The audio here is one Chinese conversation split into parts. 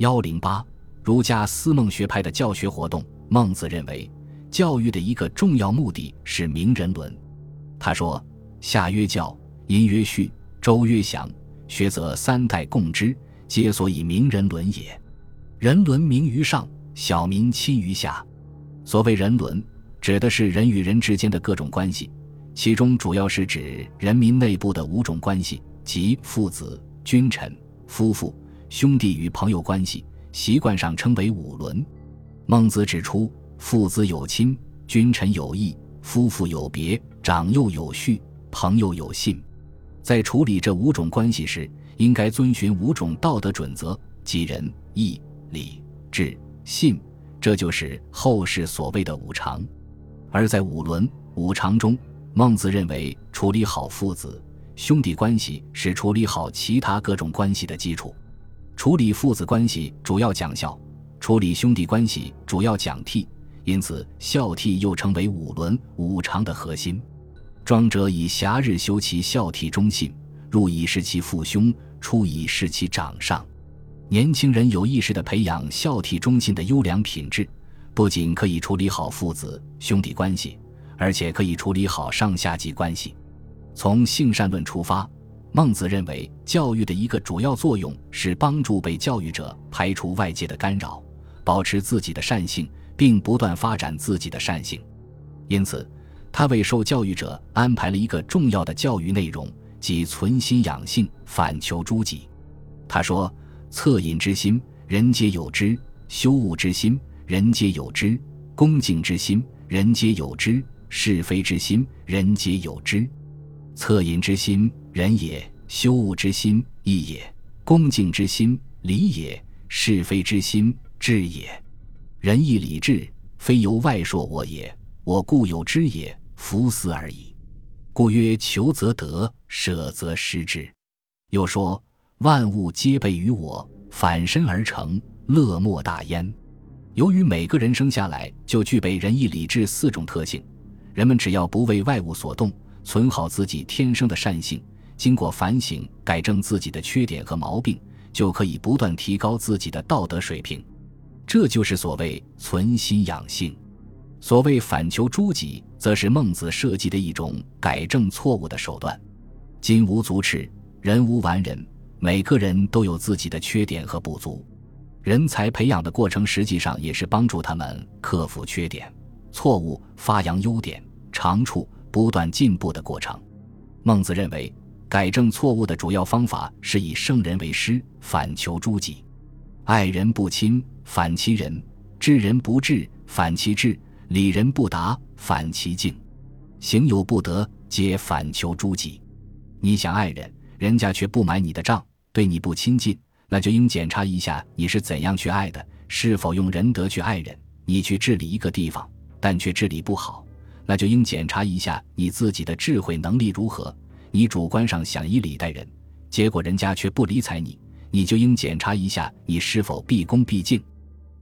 幺零八，儒家思孟学派的教学活动。孟子认为，教育的一个重要目的是明人伦。他说：“夏曰教，殷曰序，周曰祥，学则三代共之，皆所以明人伦也。人伦明于上，小民亲于下。所谓人伦，指的是人与人之间的各种关系，其中主要是指人民内部的五种关系，即父子、君臣、夫妇、兄弟与朋友关系，习惯上称为五伦。”孟子指出，父子有亲，君臣有义，夫妇有别，长幼有序，朋友有信。在处理这五种关系时，应该遵循五种道德准则，即仁、义、礼、智、信，这就是后世所谓的五常。而在五伦、五常中，孟子认为，处理好父子、兄弟关系是处理好其他各种关系的基础。处理父子关系主要讲孝。处理兄弟关系主要讲悌，因此孝悌又成为五伦五常的核心。庄者以暇日修其孝悌忠信，入以事其父兄，出以事其长上。年轻人有意识地培养孝悌忠信的优良品质，不仅可以处理好父子兄弟关系，而且可以处理好上下级关系。从性善论出发，孟子认为教育的一个主要作用是帮助被教育者排除外界的干扰。保持自己的善性，并不断发展自己的善性，因此，他为受教育者安排了一个重要的教育内容，即存心养性，反求诸己。他说：“恻隐之心，人皆有之；羞恶之心，人皆有之；恭敬之心，人皆有之；是非之心，人皆有之。恻隐之心，仁也；修物之心，义也；恭敬之心，礼也；是非之心。”智也，仁义礼智，非由外铄我也，我固有之也，弗思而已。故曰：求则得，舍则失之。又说：万物皆备于我，反身而成，乐莫大焉。由于每个人生下来就具备仁义礼智四种特性，人们只要不为外物所动，存好自己天生的善性，经过反省改正自己的缺点和毛病，就可以不断提高自己的道德水平。这就是所谓存心养性，所谓反求诸己，则是孟子设计的一种改正错误的手段。金无足赤，人无完人，每个人都有自己的缺点和不足。人才培养的过程，实际上也是帮助他们克服缺点、错误，发扬优点、长处，不断进步的过程。孟子认为，改正错误的主要方法是以圣人为师，反求诸己。爱人不亲，反其仁；治人不治，反其智；理人不达，反其敬；行有不得，皆反求诸己。你想爱人，人家却不买你的账，对你不亲近，那就应检查一下你是怎样去爱的，是否用仁德去爱人。你去治理一个地方，但却治理不好，那就应检查一下你自己的智慧能力如何。你主观上想以礼待人，结果人家却不理睬你。你就应检查一下你是否毕恭毕敬。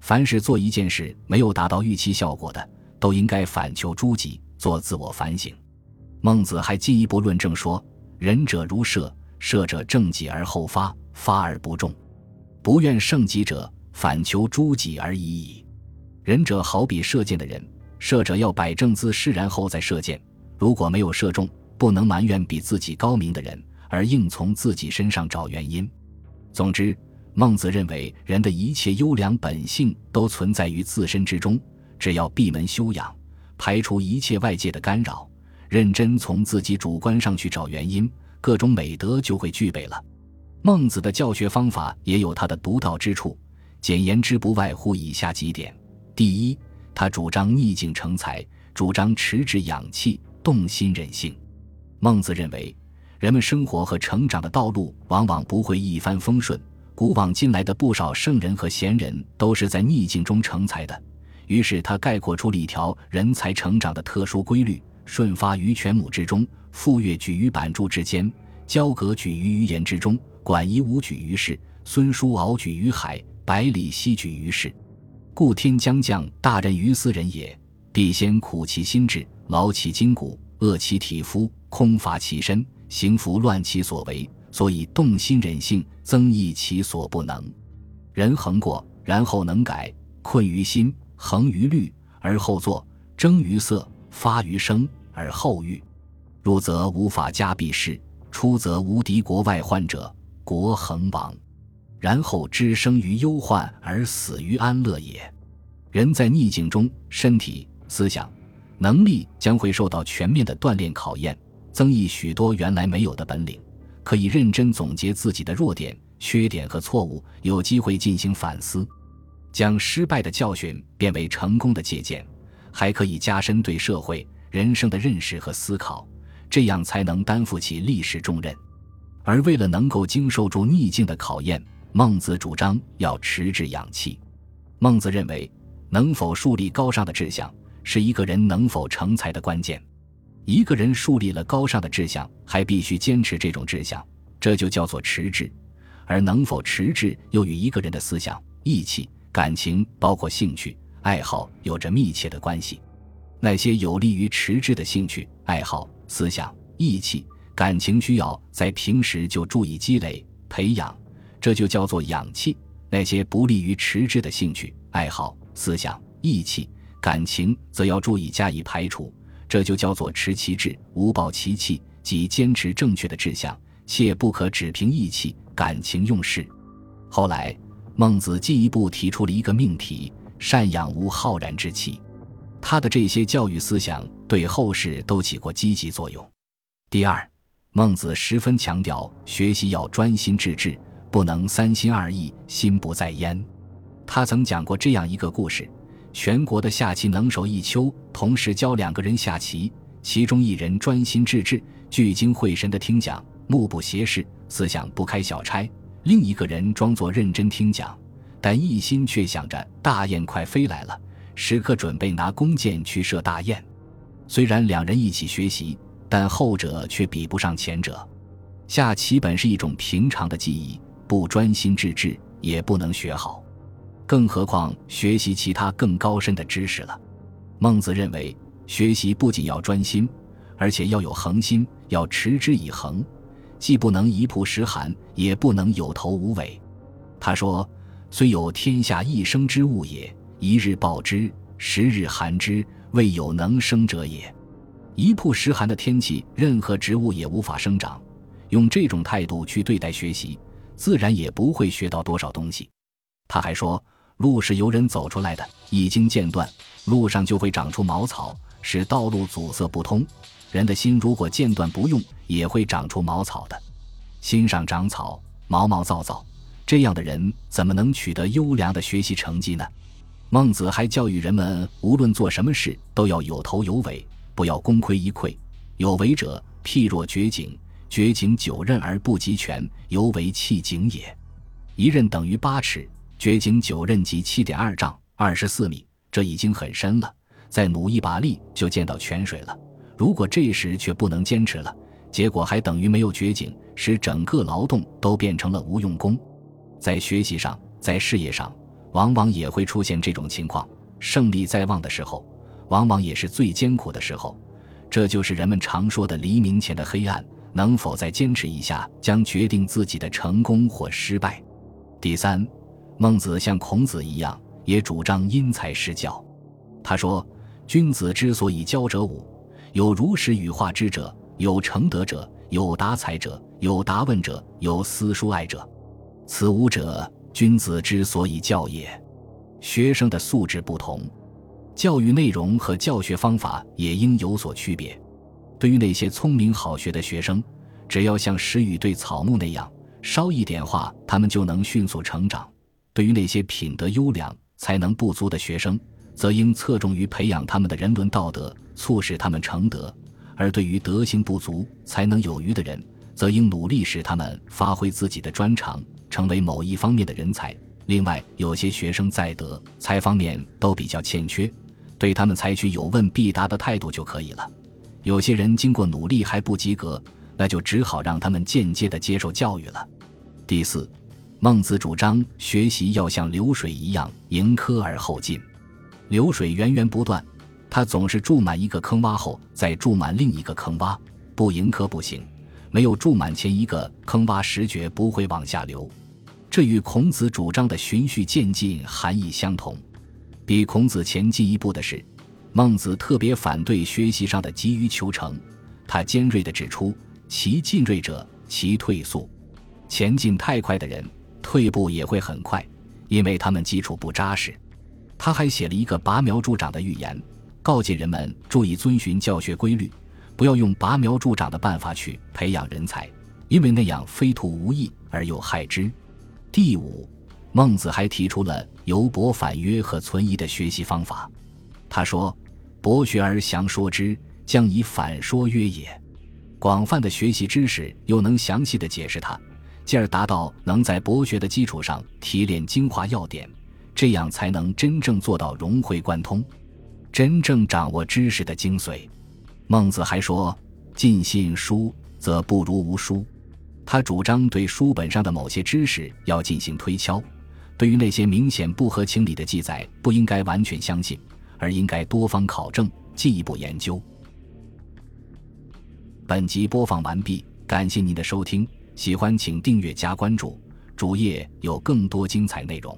凡是做一件事没有达到预期效果的，都应该反求诸己，做自我反省。孟子还进一步论证说：“仁者如射，射者正己而后发，发而不中。不愿胜己者，反求诸己而已矣。仁者好比射箭的人，射者要摆正姿势，然后再射箭。如果没有射中，不能埋怨比自己高明的人，而硬从自己身上找原因。”总之，孟子认为人的一切优良本性都存在于自身之中，只要闭门修养，排除一切外界的干扰，认真从自己主观上去找原因，各种美德就会具备了。孟子的教学方法也有他的独到之处，简言之，不外乎以下几点：第一，他主张逆境成才，主张持之养气，动心忍性。孟子认为。人们生活和成长的道路往往不会一帆风顺，古往今来的不少圣人和贤人都是在逆境中成才的。于是他概括出了一条人才成长的特殊规律：舜发于泉母之中，傅说举于版筑之间，交鬲举于鱼岩之中，管夷吾举于市，孙叔敖举于海，百里奚举于市。故天将降大任于斯人也，必先苦其心志，劳其筋骨，饿其体肤，空乏其身。行拂乱其所为，所以动心忍性，增益其所不能。人恒过，然后能改；困于心，恒于虑，而后作；征于色，发于声，而后喻。入则无法家必事，出则无敌国外患者，国恒亡。然后知生于忧患而死于安乐也。人在逆境中，身体、思想、能力将会受到全面的锻炼考验，增益许多原来没有的本领。可以认真总结自己的弱点、缺点和错误，有机会进行反思，将失败的教训变为成功的借鉴，还可以加深对社会、人生的认识和思考，这样才能担负起历史重任。而为了能够经受住逆境的考验，孟子主张要持志养气。孟子认为，能否树立高尚的志向，是一个人能否成才的关键。一个人树立了高尚的志向，还必须坚持这种志向，这就叫做持志。而能否持志，又与一个人的思想、义气、感情，包括兴趣、爱好，有着密切的关系。那些有利于持志的兴趣、爱好、思想、义气、感情，需要在平时就注意积累、培养，这就叫做养气；那些不利于持志的兴趣、爱好、思想、义气、感情，则要注意加以排除。这就叫做持其志，无暴其气，即坚持正确的志向，切不可只凭意气、感情用事。后来，孟子进一步提出了一个命题：善养无浩然之气。他的这些教育思想对后世都起过积极作用。第二，孟子十分强调学习要专心致志，不能三心二意、心不在焉。他曾讲过这样一个故事。全国的下棋能手一丘同时教两个人下棋，其中一人专心致志、聚精会神地听讲，目不斜视，思想不开小差；另一个人装作认真听讲，但一心却想着大雁快飞来了，时刻准备拿弓箭去射大雁。虽然两人一起学习，但后者却比不上前者。下棋本是一种平常的技艺，不专心致志也不能学好。更何况学习其他更高深的知识了。孟子认为，学习不仅要专心，而且要有恒心，要持之以恒，既不能一曝十寒，也不能有头无尾。他说：“虽有天下一生之物也，一日曝之，十日寒之，未有能生者也。一曝十寒的天气，任何植物也无法生长。用这种态度去对待学习，自然也不会学到多少东西。”他还说。路是由人走出来的，一经间断，路上就会长出茅草，使道路阻塞不通。人的心如果间断不用，也会长出茅草的。心上长草，毛毛躁躁，这样的人怎么能取得优良的学习成绩呢？孟子还教育人们，无论做什么事，都要有头有尾，不要功亏一篑。有为者，譬若掘井，掘井九仞而不及泉，犹为弃井也。一仞等于八尺。掘井九仞即七点二丈，二十四米，这已经很深了。再努一把力，就见到泉水了。如果这时却不能坚持了，结果还等于没有掘井，使整个劳动都变成了无用功。在学习上，在事业上，往往也会出现这种情况。胜利在望的时候，往往也是最艰苦的时候。这就是人们常说的黎明前的黑暗。能否再坚持一下，将决定自己的成功或失败。第三。孟子像孔子一样，也主张因材施教。他说：“君子之所以教者五：有如实语化之者，有成德者，有达才者，有达问者，有思书爱者。此五者，君子之所以教也。”学生的素质不同，教育内容和教学方法也应有所区别。对于那些聪明好学的学生，只要像石雨对草木那样，捎一点话，他们就能迅速成长。对于那些品德优良、才能不足的学生，则应侧重于培养他们的人伦道德，促使他们成德；而对于德行不足、才能有余的人，则应努力使他们发挥自己的专长，成为某一方面的人才。另外，有些学生在德才方面都比较欠缺，对他们采取有问必答的态度就可以了。有些人经过努力还不及格，那就只好让他们间接的接受教育了。第四。孟子主张学习要像流水一样迎科而后进，流水源源不断，它总是注满一个坑洼后再注满另一个坑洼，不迎科不行。没有注满前一个坑洼石，绝不会往下流。这与孔子主张的循序渐进含义相同。比孔子前进一步的是，孟子特别反对学习上的急于求成。他尖锐地指出：“其进锐者，其退速。前进太快的人，退步也会很快，因为他们基础不扎实。”他还写了一个拔苗助长的预言，告诫人们注意遵循教学规律，不要用拔苗助长的办法去培养人才，因为那样非徒无益而又害之。第五，孟子还提出了由博反约和存疑的学习方法。他说：“博学而详说之。”将以反说约也，广泛的学习知识，又能详细的解释它，进而达到能在博学的基础上提炼精华要点，这样才能真正做到融会贯通，真正掌握知识的精髓。孟子还说：“尽信书，则不如无书。”他主张对书本上的某些知识要进行推敲，对于那些明显不合情理的记载，不应该完全相信，而应该多方考证，进一步研究。本集播放完毕，感谢您的收听，喜欢请订阅加关注，主页有更多精彩内容。